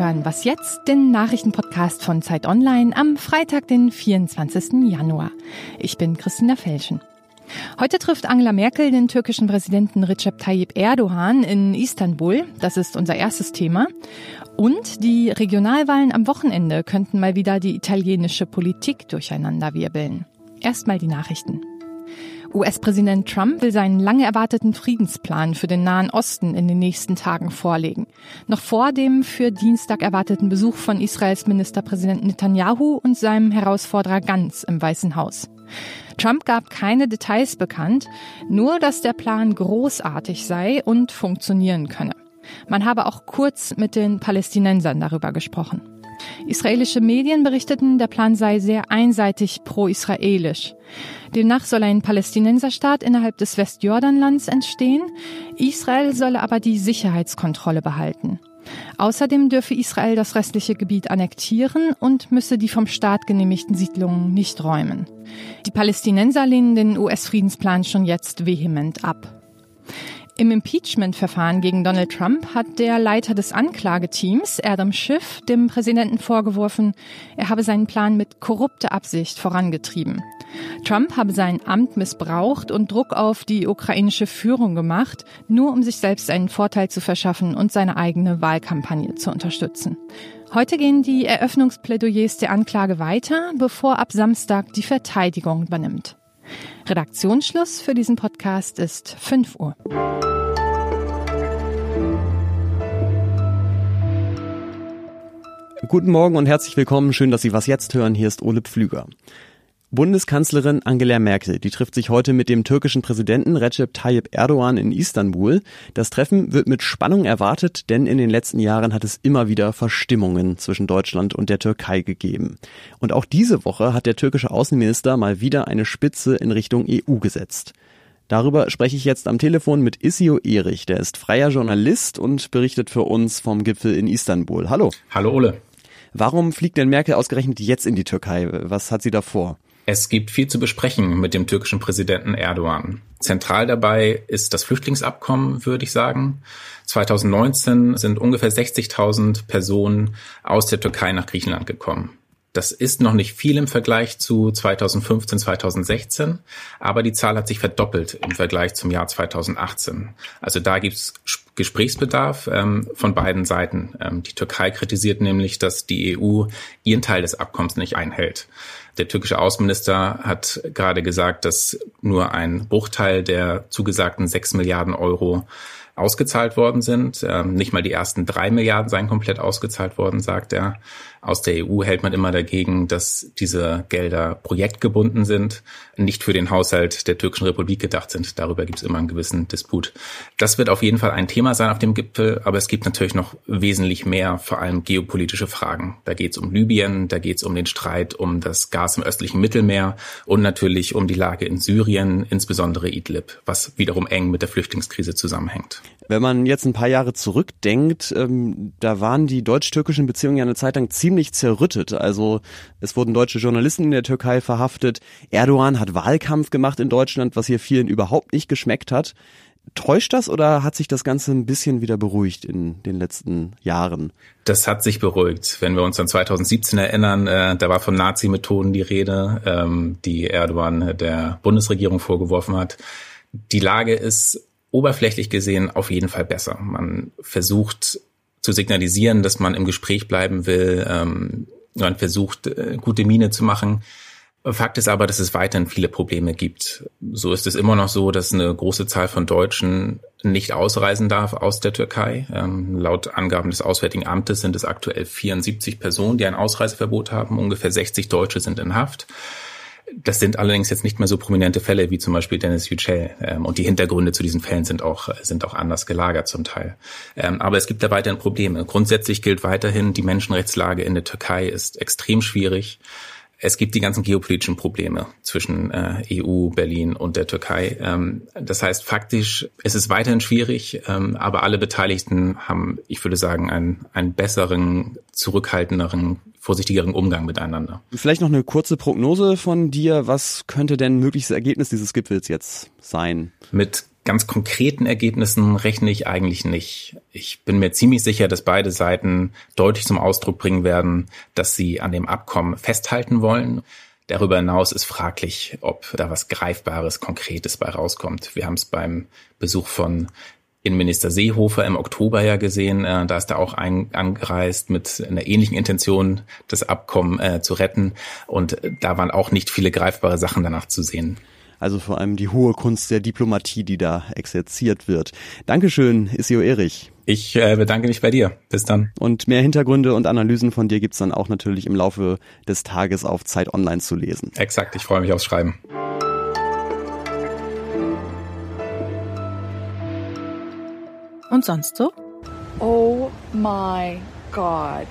hören Was jetzt, den Nachrichtenpodcast von Zeit Online am Freitag, den 24. Januar. Ich bin Christina Felschen. Heute trifft Angela Merkel den türkischen Präsidenten Recep Tayyip Erdogan in Istanbul. Das ist unser erstes Thema. Und die Regionalwahlen am Wochenende könnten mal wieder die italienische Politik durcheinanderwirbeln. Erstmal die Nachrichten. US-Präsident Trump will seinen lange erwarteten Friedensplan für den Nahen Osten in den nächsten Tagen vorlegen. Noch vor dem für Dienstag erwarteten Besuch von Israels Ministerpräsident Netanyahu und seinem Herausforderer Gantz im Weißen Haus. Trump gab keine Details bekannt, nur dass der Plan großartig sei und funktionieren könne. Man habe auch kurz mit den Palästinensern darüber gesprochen. Israelische Medien berichteten, der Plan sei sehr einseitig pro-israelisch. Demnach soll ein Palästinenserstaat innerhalb des Westjordanlands entstehen. Israel solle aber die Sicherheitskontrolle behalten. Außerdem dürfe Israel das restliche Gebiet annektieren und müsse die vom Staat genehmigten Siedlungen nicht räumen. Die Palästinenser lehnen den US-Friedensplan schon jetzt vehement ab. Im Impeachment-Verfahren gegen Donald Trump hat der Leiter des Anklageteams, Adam Schiff, dem Präsidenten vorgeworfen, er habe seinen Plan mit korrupter Absicht vorangetrieben. Trump habe sein Amt missbraucht und Druck auf die ukrainische Führung gemacht, nur um sich selbst einen Vorteil zu verschaffen und seine eigene Wahlkampagne zu unterstützen. Heute gehen die Eröffnungsplädoyers der Anklage weiter, bevor ab Samstag die Verteidigung übernimmt. Redaktionsschluss für diesen Podcast ist 5 Uhr. Guten Morgen und herzlich willkommen. Schön, dass Sie was jetzt hören. Hier ist Ole Pflüger. Bundeskanzlerin Angela Merkel, die trifft sich heute mit dem türkischen Präsidenten Recep Tayyip Erdogan in Istanbul. Das Treffen wird mit Spannung erwartet, denn in den letzten Jahren hat es immer wieder Verstimmungen zwischen Deutschland und der Türkei gegeben. Und auch diese Woche hat der türkische Außenminister mal wieder eine Spitze in Richtung EU gesetzt. Darüber spreche ich jetzt am Telefon mit Isio Erich. Der ist freier Journalist und berichtet für uns vom Gipfel in Istanbul. Hallo. Hallo Ole. Warum fliegt denn Merkel ausgerechnet jetzt in die Türkei? Was hat sie da vor? Es gibt viel zu besprechen mit dem türkischen Präsidenten Erdogan. Zentral dabei ist das Flüchtlingsabkommen, würde ich sagen. 2019 sind ungefähr 60.000 Personen aus der Türkei nach Griechenland gekommen. Das ist noch nicht viel im Vergleich zu 2015, 2016, aber die Zahl hat sich verdoppelt im Vergleich zum Jahr 2018. Also da gibt es Gesprächsbedarf ähm, von beiden Seiten. Ähm, die Türkei kritisiert nämlich, dass die EU ihren Teil des Abkommens nicht einhält. Der türkische Außenminister hat gerade gesagt, dass nur ein Bruchteil der zugesagten sechs Milliarden Euro ausgezahlt worden sind. Ähm, nicht mal die ersten drei Milliarden seien komplett ausgezahlt worden, sagt er. Aus der EU hält man immer dagegen, dass diese Gelder projektgebunden sind, nicht für den Haushalt der türkischen Republik gedacht sind. Darüber gibt es immer einen gewissen Disput. Das wird auf jeden Fall ein Thema sein auf dem Gipfel, aber es gibt natürlich noch wesentlich mehr, vor allem geopolitische Fragen. Da geht es um Libyen, da geht es um den Streit um das Gas im östlichen Mittelmeer und natürlich um die Lage in Syrien, insbesondere Idlib, was wiederum eng mit der Flüchtlingskrise zusammenhängt. Wenn man jetzt ein paar Jahre zurückdenkt, ähm, da waren die deutsch-türkischen Beziehungen ja eine Zeit lang ziemlich zerrüttet. Also es wurden deutsche Journalisten in der Türkei verhaftet. Erdogan hat Wahlkampf gemacht in Deutschland, was hier vielen überhaupt nicht geschmeckt hat. Täuscht das oder hat sich das Ganze ein bisschen wieder beruhigt in den letzten Jahren? Das hat sich beruhigt. Wenn wir uns an 2017 erinnern, äh, da war von Nazi-Methoden die Rede, ähm, die Erdogan der Bundesregierung vorgeworfen hat. Die Lage ist oberflächlich gesehen auf jeden Fall besser. Man versucht zu signalisieren, dass man im Gespräch bleiben will. Ähm, man versucht, äh, gute Miene zu machen. Fakt ist aber, dass es weiterhin viele Probleme gibt. So ist es immer noch so, dass eine große Zahl von Deutschen nicht ausreisen darf aus der Türkei. Ähm, laut Angaben des Auswärtigen Amtes sind es aktuell 74 Personen, die ein Ausreiseverbot haben. Ungefähr 60 Deutsche sind in Haft. Das sind allerdings jetzt nicht mehr so prominente Fälle wie zum Beispiel Dennis Yücel. Ähm, und die Hintergründe zu diesen Fällen sind auch, sind auch anders gelagert zum Teil. Ähm, aber es gibt da weiterhin Probleme. Grundsätzlich gilt weiterhin, die Menschenrechtslage in der Türkei ist extrem schwierig. Es gibt die ganzen geopolitischen Probleme zwischen äh, EU, Berlin und der Türkei. Ähm, das heißt, faktisch ist es weiterhin schwierig, aber alle Beteiligten haben, ich würde sagen, einen, einen besseren, zurückhaltenderen, vorsichtigeren Umgang miteinander. Vielleicht noch eine kurze Prognose von dir. Was könnte denn mögliches Ergebnis dieses Gipfels jetzt sein? Mit ganz konkreten Ergebnissen rechne ich eigentlich nicht. Ich bin mir ziemlich sicher, dass beide Seiten deutlich zum Ausdruck bringen werden, dass sie an dem Abkommen festhalten wollen. Darüber hinaus ist fraglich, ob da was Greifbares, Konkretes bei rauskommt. Wir haben es beim Besuch von Innenminister Seehofer im Oktober ja gesehen, äh, da ist er auch ein, angereist mit einer ähnlichen Intention, das Abkommen äh, zu retten. Und da waren auch nicht viele greifbare Sachen danach zu sehen. Also vor allem die hohe Kunst der Diplomatie, die da exerziert wird. Dankeschön, Isio Erich. Ich äh, bedanke mich bei dir. Bis dann. Und mehr Hintergründe und Analysen von dir gibt's dann auch natürlich im Laufe des Tages auf Zeit Online zu lesen. Exakt, ich freue mich aufs Schreiben. Und sonst so? Oh my God.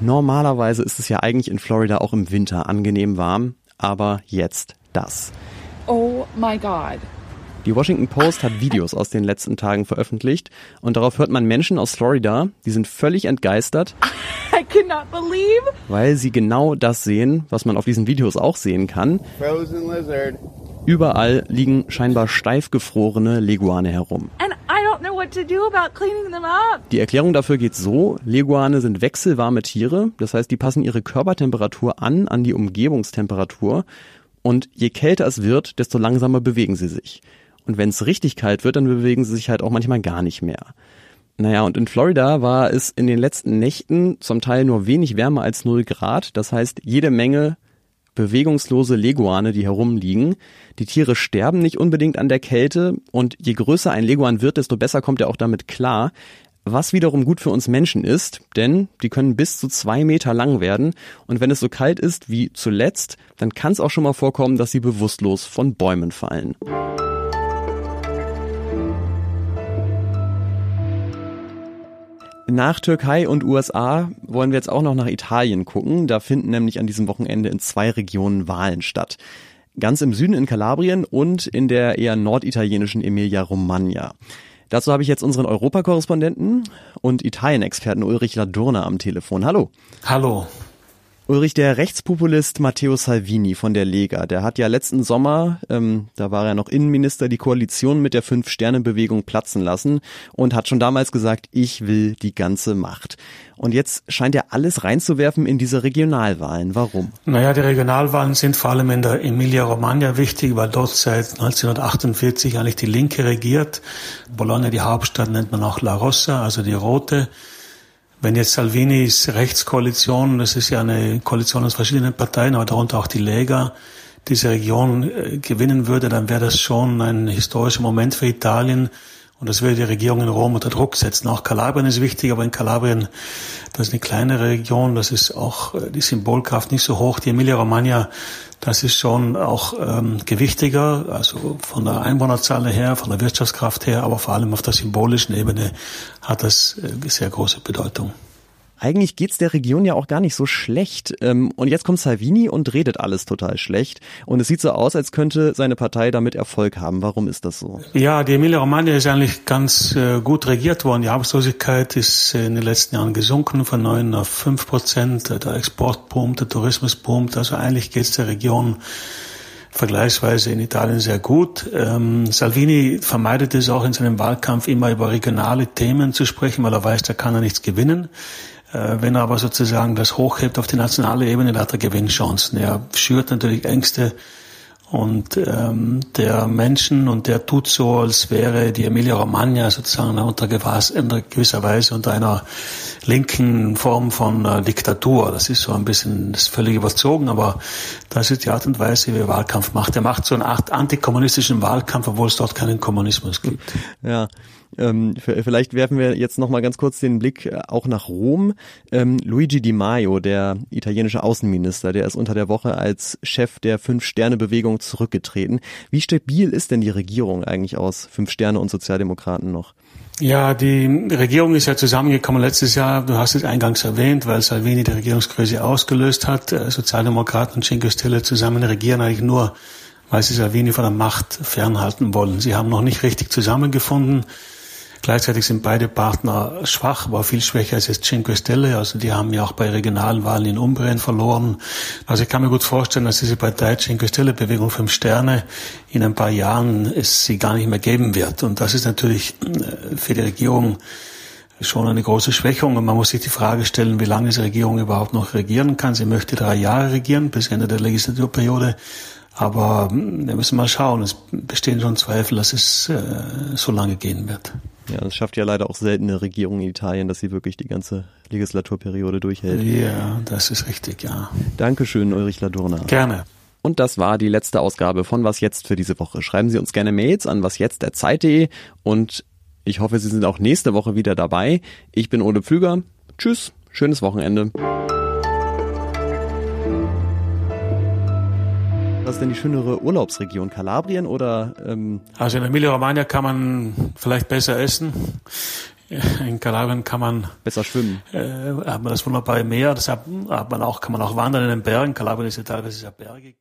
Normalerweise ist es ja eigentlich in Florida auch im Winter angenehm warm, aber jetzt das. Oh my God. Die Washington Post hat Videos aus den letzten Tagen veröffentlicht und darauf hört man Menschen aus Florida, die sind völlig entgeistert, I cannot believe. weil sie genau das sehen, was man auf diesen Videos auch sehen kann. Frozen lizard. Überall liegen scheinbar steif gefrorene Leguane herum. And Die Erklärung dafür geht so, Leguane sind wechselwarme Tiere, das heißt, die passen ihre Körpertemperatur an an die Umgebungstemperatur und je kälter es wird, desto langsamer bewegen sie sich. Und wenn es richtig kalt wird, dann bewegen sie sich halt auch manchmal gar nicht mehr. Naja, und in Florida war es in den letzten Nächten zum Teil nur wenig wärmer als 0 Grad. Das heißt, jede Menge bewegungslose Leguane, die herumliegen. Die Tiere sterben nicht unbedingt an der Kälte und je größer ein Leguan wird, desto besser kommt er auch damit klar. Was wiederum gut für uns Menschen ist, denn die können bis zu zwei Meter lang werden und wenn es so kalt ist wie zuletzt, dann kann es auch schon mal vorkommen, dass sie bewusstlos von Bäumen fallen. Nach Türkei und USA wollen wir jetzt auch noch nach Italien gucken. Da finden nämlich an diesem Wochenende in zwei Regionen Wahlen statt. Ganz im Süden in Kalabrien und in der eher norditalienischen Emilia-Romagna. Dazu habe ich jetzt unseren Europakorrespondenten und Italien-Experten Ulrich Ladurna am Telefon. Hallo. Hallo. Ulrich, der Rechtspopulist Matteo Salvini von der Lega, der hat ja letzten Sommer, ähm, da war er noch Innenminister, die Koalition mit der Fünf-Sterne-Bewegung platzen lassen und hat schon damals gesagt, ich will die ganze Macht. Und jetzt scheint er alles reinzuwerfen in diese Regionalwahlen. Warum? Naja, die Regionalwahlen sind vor allem in der Emilia-Romagna wichtig, weil dort seit 1948 eigentlich die Linke regiert. Bologna, die Hauptstadt, nennt man auch La Rossa, also die Rote. Wenn jetzt Salvinis Rechtskoalition, das ist ja eine Koalition aus verschiedenen Parteien, aber darunter auch die Lega, diese Region äh, gewinnen würde, dann wäre das schon ein historischer Moment für Italien. Und das würde die Regierung in Rom unter Druck setzen. Auch Kalabrien ist wichtig, aber in Kalabrien, das ist eine kleinere Region, das ist auch äh, die Symbolkraft nicht so hoch. Die Emilia-Romagna, das ist schon auch ähm, gewichtiger, also von der Einwohnerzahl her, von der Wirtschaftskraft her, aber vor allem auf der symbolischen Ebene hat das äh, sehr große Bedeutung. Eigentlich geht's der Region ja auch gar nicht so schlecht. Ähm, Und jetzt kommt Salvini und redet alles total schlecht. Und es sieht so aus, als könnte seine Partei damit Erfolg haben. Warum ist das so? Ja, die Emilia-Romagna ist eigentlich ganz äh, gut regiert worden. Die Arbeitslosigkeit ist äh, in den letzten Jahren gesunken von neun auf fünf Prozent. Der Export boomt, der Tourismus boomt. Also eigentlich geht's der Region vergleichsweise in Italien sehr gut. Ähm, Salvini vermeidet es auch in seinem Wahlkampf immer über regionale Themen zu sprechen, weil er weiß, da kann er nichts gewinnen. Äh, wenn er aber sozusagen das hochhebt auf die nationale Ebene, dann hat er Gewinnchancen. Er schürt natürlich Ängste und ähm, der Menschen und der tut so, als wäre die Emilia Romagna sozusagen unter gewisser Weise unter einer linken Form von äh, Diktatur. Das ist so ein bisschen, das ist völlig überzogen, aber das ist die Art und Weise, wie er Wahlkampf macht. Er macht so eine Art antikommunistischen Wahlkampf, obwohl es dort keinen Kommunismus gibt. Ja. Ähm, vielleicht werfen wir jetzt noch mal ganz kurz den Blick äh, auch nach Rom. Ähm, Luigi Di Maio, der italienische Außenminister, der ist unter der Woche als Chef der Fünf-Sterne-Bewegung zurückgetreten. Wie stabil ist denn die Regierung eigentlich aus Fünf Sterne und Sozialdemokraten noch? Ja, die Regierung ist ja zusammengekommen letztes Jahr, du hast es eingangs erwähnt, weil Salvini die Regierungskrise ausgelöst hat. Äh, Sozialdemokraten und Cinque Stelle zusammen regieren eigentlich nur, weil sie Salvini von der Macht fernhalten wollen. Sie haben noch nicht richtig zusammengefunden. Gleichzeitig sind beide Partner schwach, aber viel schwächer als jetzt Cinque Stelle. Also die haben ja auch bei regionalen Wahlen in Umbrien verloren. Also ich kann mir gut vorstellen, dass diese Partei Cinque Stelle Bewegung Fünf Sterne in ein paar Jahren es sie gar nicht mehr geben wird. Und das ist natürlich äh, für die Regierung schon eine große Schwächung. Und man muss sich die Frage stellen, wie lange diese Regierung überhaupt noch regieren kann. Sie möchte drei Jahre regieren bis Ende der Legislaturperiode. Aber hm, wir müssen mal schauen. Es bestehen schon Zweifel, dass es äh, so lange gehen wird. Ja, das schafft ja leider auch selten eine Regierung in Italien, dass sie wirklich die ganze Legislaturperiode durchhält. Ja, das ist richtig, ja. Dankeschön, Ulrich Ladurna. Gerne. Und das war die letzte Ausgabe von Was Jetzt für diese Woche. Schreiben Sie uns gerne Mails an wasjetzt.zeit.de und ich hoffe, Sie sind auch nächste Woche wieder dabei. Ich bin Ole Pflüger. Tschüss, schönes Wochenende. Was ist denn die schönere Urlaubsregion? Kalabrien oder? Ähm also in Emilia-Romagna kann man vielleicht besser essen. In Kalabrien kann man besser schwimmen. Äh, hat man das wunderbare Meer. Deshalb hat man auch kann man auch wandern in den Bergen. Kalabrien ist ja teilweise sehr bergig.